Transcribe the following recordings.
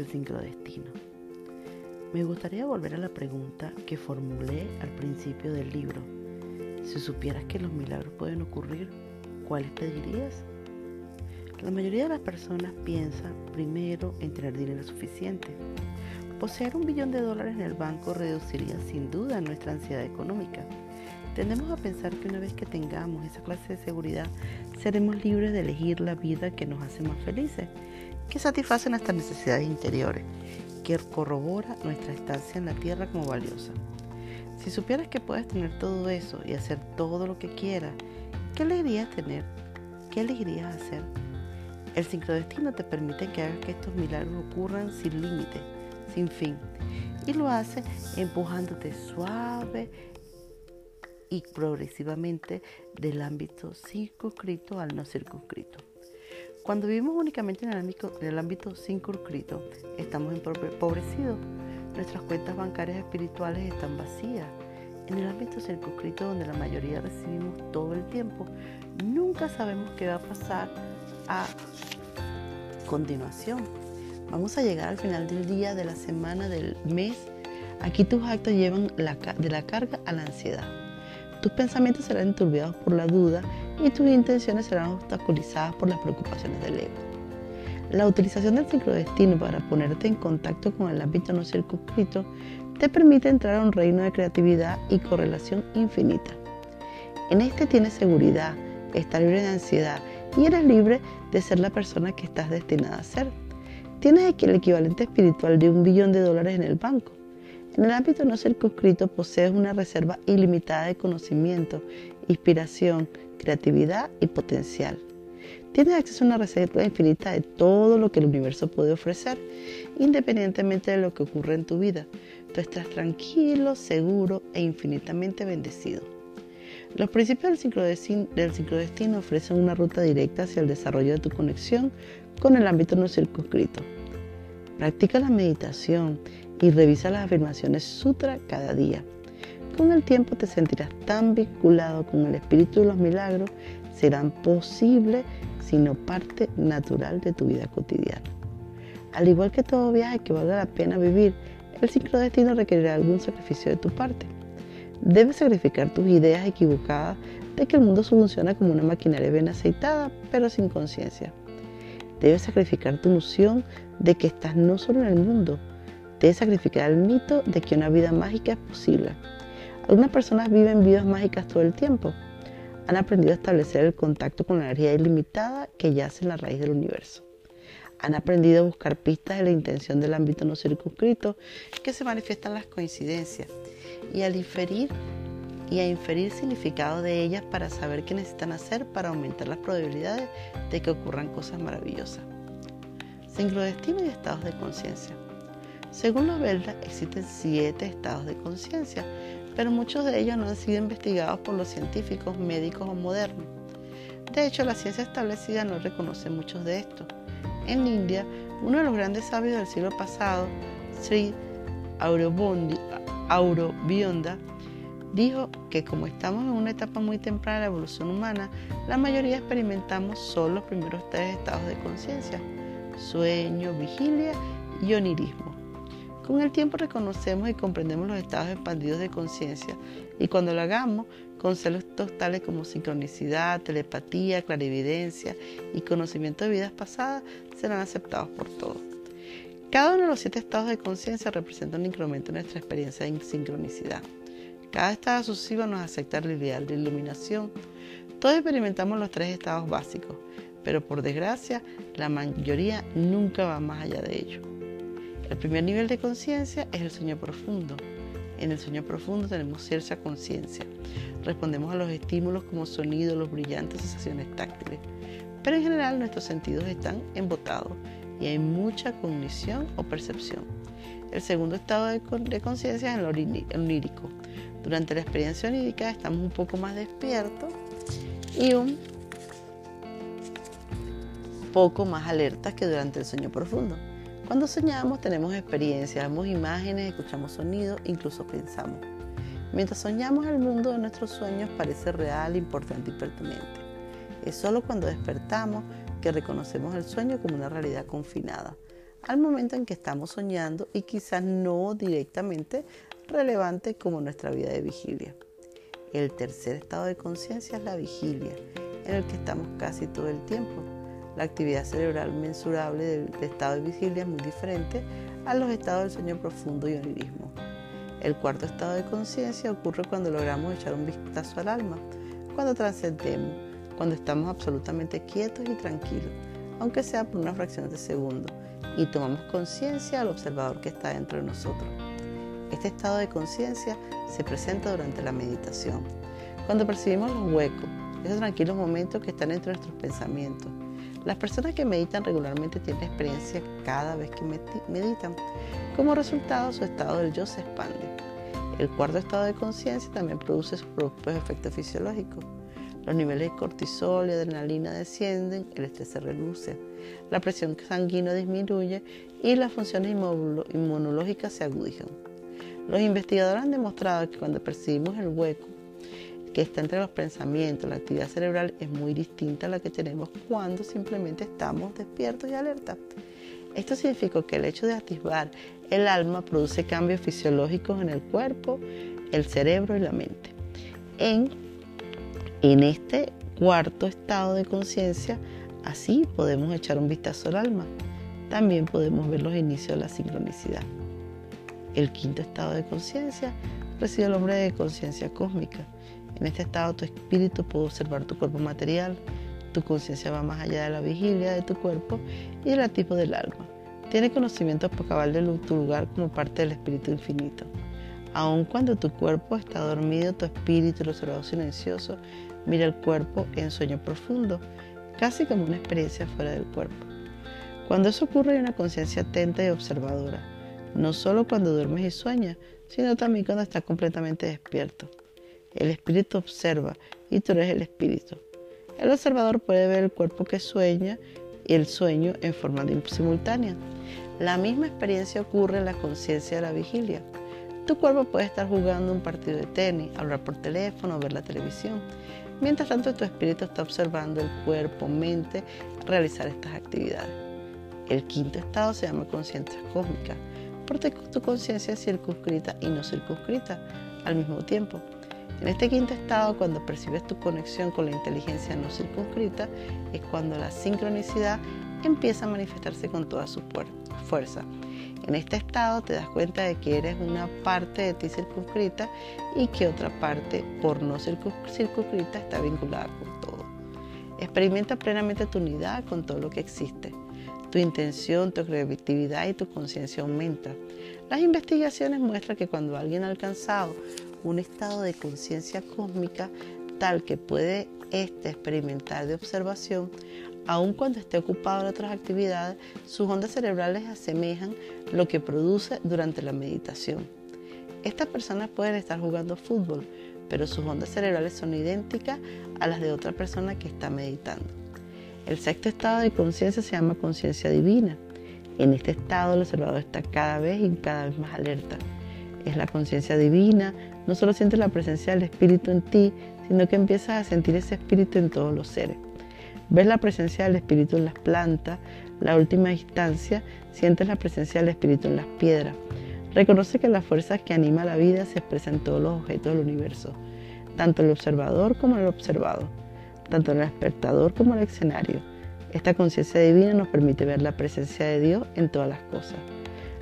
el sincrodestino. Me gustaría volver a la pregunta que formulé al principio del libro. Si supieras que los milagros pueden ocurrir, ¿cuáles pedirías? La mayoría de las personas piensa primero en tener dinero suficiente. Poseer un billón de dólares en el banco reduciría sin duda nuestra ansiedad económica. Tendemos a pensar que una vez que tengamos esa clase de seguridad, seremos libres de elegir la vida que nos hace más felices, que satisface nuestras necesidades interiores, que corrobora nuestra estancia en la tierra como valiosa. Si supieras que puedes tener todo eso y hacer todo lo que quieras, ¿qué elegirías tener? ¿Qué elegirías hacer? El sincrodestino te permite que hagas que estos milagros ocurran sin límite, sin fin. Y lo hace empujándote suave y progresivamente del ámbito circunscrito al no circunscrito. Cuando vivimos únicamente en el ámbito, en el ámbito circunscrito, estamos empobrecidos. Nuestras cuentas bancarias espirituales están vacías. En el ámbito circunscrito, donde la mayoría recibimos todo el tiempo, nunca sabemos qué va a pasar a continuación. Vamos a llegar al final del día, de la semana, del mes. Aquí tus actos llevan de la carga a la ansiedad. Tus pensamientos serán enturbiados por la duda y tus intenciones serán obstaculizadas por las preocupaciones del ego. La utilización del destino para ponerte en contacto con el ámbito no circunscrito te permite entrar a un reino de creatividad y correlación infinita. En este tienes seguridad, estás libre de ansiedad y eres libre de ser la persona que estás destinada a ser. Tienes el equivalente espiritual de un billón de dólares en el banco. En el ámbito no circunscrito posees una reserva ilimitada de conocimiento, inspiración, creatividad y potencial. Tienes acceso a una reserva infinita de todo lo que el universo puede ofrecer, independientemente de lo que ocurra en tu vida. Tú estás tranquilo, seguro e infinitamente bendecido. Los principios del sincrodestino ofrecen una ruta directa hacia el desarrollo de tu conexión con el ámbito no circunscrito. Practica la meditación y revisa las afirmaciones sutra cada día. Con el tiempo te sentirás tan vinculado con el espíritu de los milagros, serán posibles, sino parte natural de tu vida cotidiana. Al igual que todo viaje que valga la pena vivir, el sincrodestino requerirá algún sacrificio de tu parte. Debes sacrificar tus ideas equivocadas de que el mundo funciona como una maquinaria bien aceitada, pero sin conciencia. Debes sacrificar tu noción de que estás no solo en el mundo, debes sacrificar el mito de que una vida mágica es posible. Algunas personas viven vidas mágicas todo el tiempo. Han aprendido a establecer el contacto con la energía ilimitada que yace en la raíz del universo. Han aprendido a buscar pistas de la intención del ámbito no circunscrito que se manifiestan las coincidencias y a inferir y a inferir significado de ellas para saber qué necesitan hacer para aumentar las probabilidades de que ocurran cosas maravillosas. Sincrodestino y estados de conciencia. Según los Veldas, existen siete estados de conciencia, pero muchos de ellos no han sido investigados por los científicos, médicos o modernos. De hecho, la ciencia establecida no reconoce muchos de estos. En India, uno de los grandes sabios del siglo pasado, Sri Aurobionda dijo que como estamos en una etapa muy temprana de la evolución humana, la mayoría experimentamos solo los primeros tres estados de conciencia, sueño, vigilia y onirismo. Con el tiempo reconocemos y comprendemos los estados expandidos de conciencia y cuando lo hagamos, conceptos tales como sincronicidad, telepatía, clarividencia y conocimiento de vidas pasadas serán aceptados por todos. Cada uno de los siete estados de conciencia representa un incremento en nuestra experiencia de sincronicidad. Cada estado sucesivo nos acepta el ideal de iluminación. Todos experimentamos los tres estados básicos, pero por desgracia, la mayoría nunca va más allá de ello. El primer nivel de conciencia es el sueño profundo. En el sueño profundo tenemos cierta conciencia. Respondemos a los estímulos como sonido, los brillantes sensaciones táctiles. Pero en general nuestros sentidos están embotados y hay mucha cognición o percepción. El segundo estado de, conciencia es el onírico. Durante la experiencia onírica estamos un poco más despiertos y un poco más alertas que durante el sueño profundo. Cuando soñamos tenemos experiencias, vemos imágenes, escuchamos sonidos, incluso pensamos. Mientras soñamos el mundo de nuestros sueños parece real, importante y pertinente. Es solo cuando despertamos que reconocemos el sueño como una realidad confinada. al momento en que estamos soñando y quizás no directamente relevante como nuestra vida de vigilia. El tercer estado de conciencia es la vigilia, en el que estamos casi todo el tiempo. La actividad cerebral mensurable del, estado de vigilia es muy diferente a los estados del sueño profundo y onirismo. El cuarto estado de conciencia ocurre cuando logramos echar un vistazo al alma, cuando trascendemos, cuando estamos absolutamente quietos y tranquilos, aunque sea por una fracción de segundo, y tomamos conciencia al observador que está dentro de nosotros. Este estado de conciencia se presenta durante la meditación, cuando percibimos los huecos, esos tranquilos momentos que están entre nuestros pensamientos. Las personas que meditan regularmente tienen experiencia cada vez que meditan. Como resultado, su estado del yo se expande. El cuarto estado de conciencia también produce sus propios efectos fisiológicos. Los niveles de cortisol y adrenalina descienden, el estrés se reduce, la presión sanguínea disminuye y las funciones inmunológicas se agudizan. Los investigadores han demostrado que cuando percibimos el hueco que está entre los pensamientos, la actividad cerebral es muy distinta a la que tenemos cuando simplemente estamos despiertos y alerta. Esto significa que el hecho de atisbar el alma produce cambios fisiológicos en el cuerpo, el cerebro y la mente. En, en este cuarto estado de conciencia, así podemos echar un vistazo al alma. También podemos ver los inicios de la sincronicidad. El quinto estado de conciencia reside el hombre de conciencia cósmica. En este estado tu espíritu puede observar tu cuerpo material, tu conciencia va más allá de la vigilia de tu cuerpo y del tipo del alma. Tiene conocimiento por cabal de tu lugar como parte del espíritu infinito. Aun cuando tu cuerpo está dormido, tu espíritu, el observador silencioso, mira el cuerpo en sueño profundo, casi como una experiencia fuera del cuerpo. Cuando eso ocurre hay una conciencia atenta y observadora no solo cuando duermes y sueñas, sino también cuando estás completamente despierto. El espíritu observa y tú eres el espíritu. El observador puede ver el cuerpo que sueña y el sueño en forma simultánea. La misma experiencia ocurre en la conciencia de la vigilia. Tu cuerpo puede estar jugando un partido de tenis, hablar por teléfono, ver la televisión. Mientras tanto, tu espíritu está observando el cuerpo, mente, realizar estas actividades. El quinto estado se llama conciencia cósmica porque tu conciencia es circunscrita y no circunscrita al mismo tiempo. En este quinto estado, cuando percibes tu conexión con la inteligencia no circunscrita, es cuando la sincronicidad empieza a manifestarse con toda su fuerza. En este estado te das cuenta de que eres una parte de ti circunscrita y que otra parte por no circunscrita está vinculada con todo. Experimenta plenamente tu unidad con todo lo que existe. Tu intención, tu creatividad y tu conciencia aumentan. Las investigaciones muestran que cuando alguien ha alcanzado un estado de conciencia cósmica tal que puede éste experimentar de observación, aun cuando esté ocupado en otras actividades, sus ondas cerebrales asemejan lo que produce durante la meditación. Estas personas pueden estar jugando fútbol, pero sus ondas cerebrales son idénticas a las de otra persona que está meditando. El sexto estado de conciencia se llama conciencia divina. En este estado el observador está cada vez y cada vez más alerta. Es la conciencia divina, no solo sientes la presencia del Espíritu en ti, sino que empiezas a sentir ese Espíritu en todos los seres. Ves la presencia del Espíritu en las plantas, la última instancia, sientes la presencia del Espíritu en las piedras. Reconoce que la fuerza que anima la vida se expresa en todos los objetos del universo, tanto el observador como el observado tanto el espectador como el escenario. Esta conciencia divina nos permite ver la presencia de Dios en todas las cosas.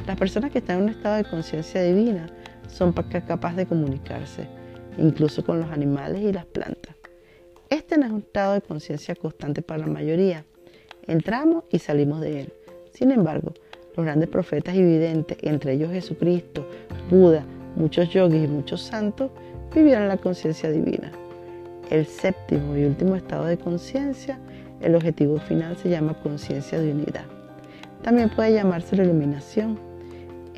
Las personas que están en un estado de conciencia divina son capaces de comunicarse, incluso con los animales y las plantas. Este no es un estado de conciencia constante para la mayoría. Entramos y salimos de él. Sin embargo, los grandes profetas y videntes, entre ellos Jesucristo, Buda, muchos yogis y muchos santos, vivieron la conciencia divina el séptimo y último estado de conciencia, el objetivo final se llama conciencia de unidad. También puede llamarse la iluminación.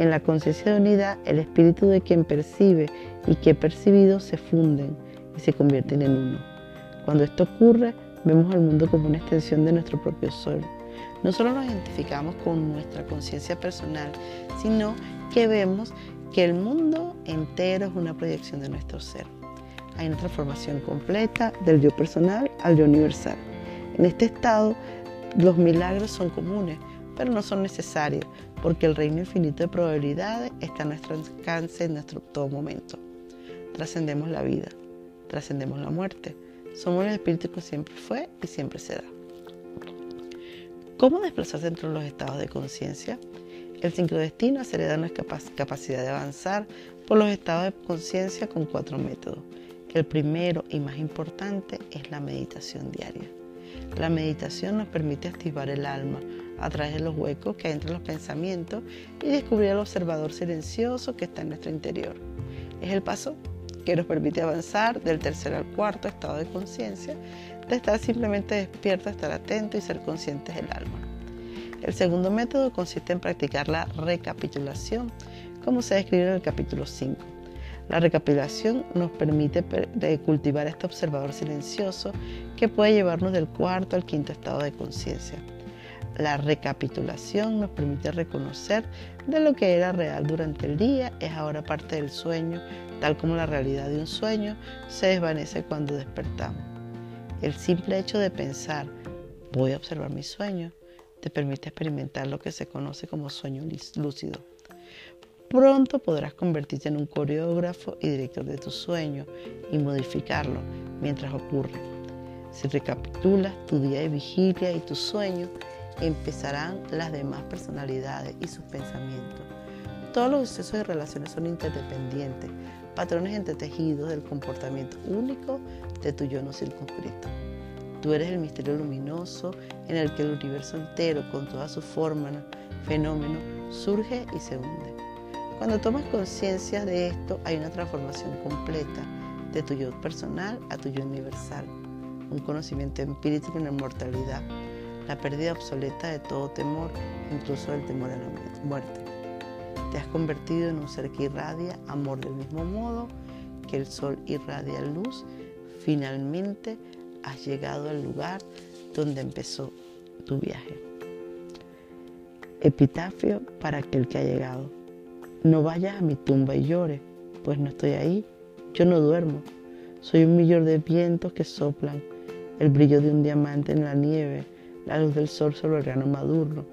En la conciencia de unidad, el espíritu de quien percibe y que percibido se funden y se convierten en uno. Cuando esto ocurre, vemos al mundo como una extensión de nuestro propio sol. No solo nos identificamos con nuestra conciencia personal, sino que vemos que el mundo entero es una proyección de nuestro ser hay una transformación completa del yo personal al yo universal. En este estado, los milagros son comunes pero no son necesarios, porque el reino infinito de probabilidades está a nuestro alcance en nuestro todo momento. Trascendemos la vida, trascendemos la muerte. Somos el espíritu que siempre fue y siempre será. ¿Cómo desplazarse entre los estados de conciencia? El sincrodestino acelera nuestra capacidad de avanzar por los estados de conciencia con cuatro métodos. El primero y más importante es la meditación diaria. La meditación nos permite activar el alma a través de los huecos que hay entre los pensamientos y descubrir al observador silencioso que está en nuestro interior. Es el paso que nos permite avanzar del tercer al cuarto estado de conciencia, de estar simplemente despierto, estar atento y ser conscientes del alma. El segundo método consiste en practicar la recapitulación, como se describe en el capítulo 5. La recapitulación nos permite cultivar este observador silencioso que puede llevarnos del cuarto al quinto estado de conciencia. La recapitulación nos permite reconocer de lo que era real durante el día es ahora parte del sueño, tal como la realidad de un sueño se desvanece cuando despertamos. El simple hecho de pensar, voy a observar mi sueño, te permite experimentar lo que se conoce como sueño lúcido. Pronto podrás convertirte en un coreógrafo y director de tu sueño y modificarlo mientras ocurre. Si recapitulas tu día de vigilia y tu sueño, empezarán las demás personalidades y sus pensamientos. Todos los sucesos y relaciones son interdependientes, patrones entretejidos del comportamiento único de tu yo no circunscrito. Tú eres el misterio luminoso en el que el universo entero, con todas sus formas, fenómenos, surge y se hunde. Cuando tomas conciencia de esto, hay una transformación completa de tu yo personal a tu yo universal, un conocimiento empírico de la inmortalidad, la pérdida obsoleta de todo temor, incluso del temor a la muerte. Te has convertido en un ser que irradia amor del mismo modo que el sol irradia luz. Finalmente, has llegado al lugar donde empezó tu viaje. Epitafio para aquel que ha llegado. No vayas a mi tumba y llores, pues no estoy ahí. Yo no duermo. Soy un millón de vientos que soplan, el brillo de un diamante en la nieve, la luz del sol sobre el grano maduro,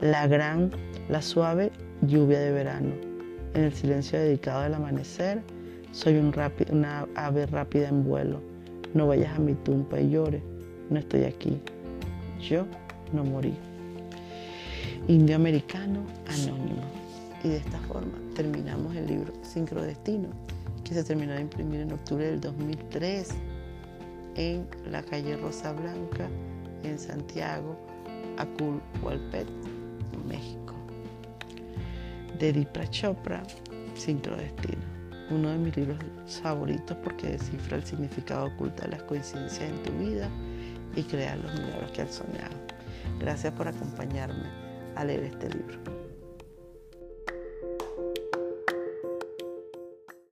la gran, la suave lluvia de verano. En el silencio dedicado al amanecer, soy un una ave rápida en vuelo no vayas a mi tumba y llores, no estoy aquí. Yo no morí. Indio americano anónimo. Y de esta forma terminamos el libro Sincrodestino, que se terminó de imprimir en octubre del 2003 en la calle Rosa Blanca, en Santiago, Aculhualpet, México. De Dipra Chopra, Sincrodestino uno de mis libros favoritos porque descifra el significado oculto de las coincidencias en tu vida y crea los milagros que has soñado. Gracias por acompañarme a leer este libro.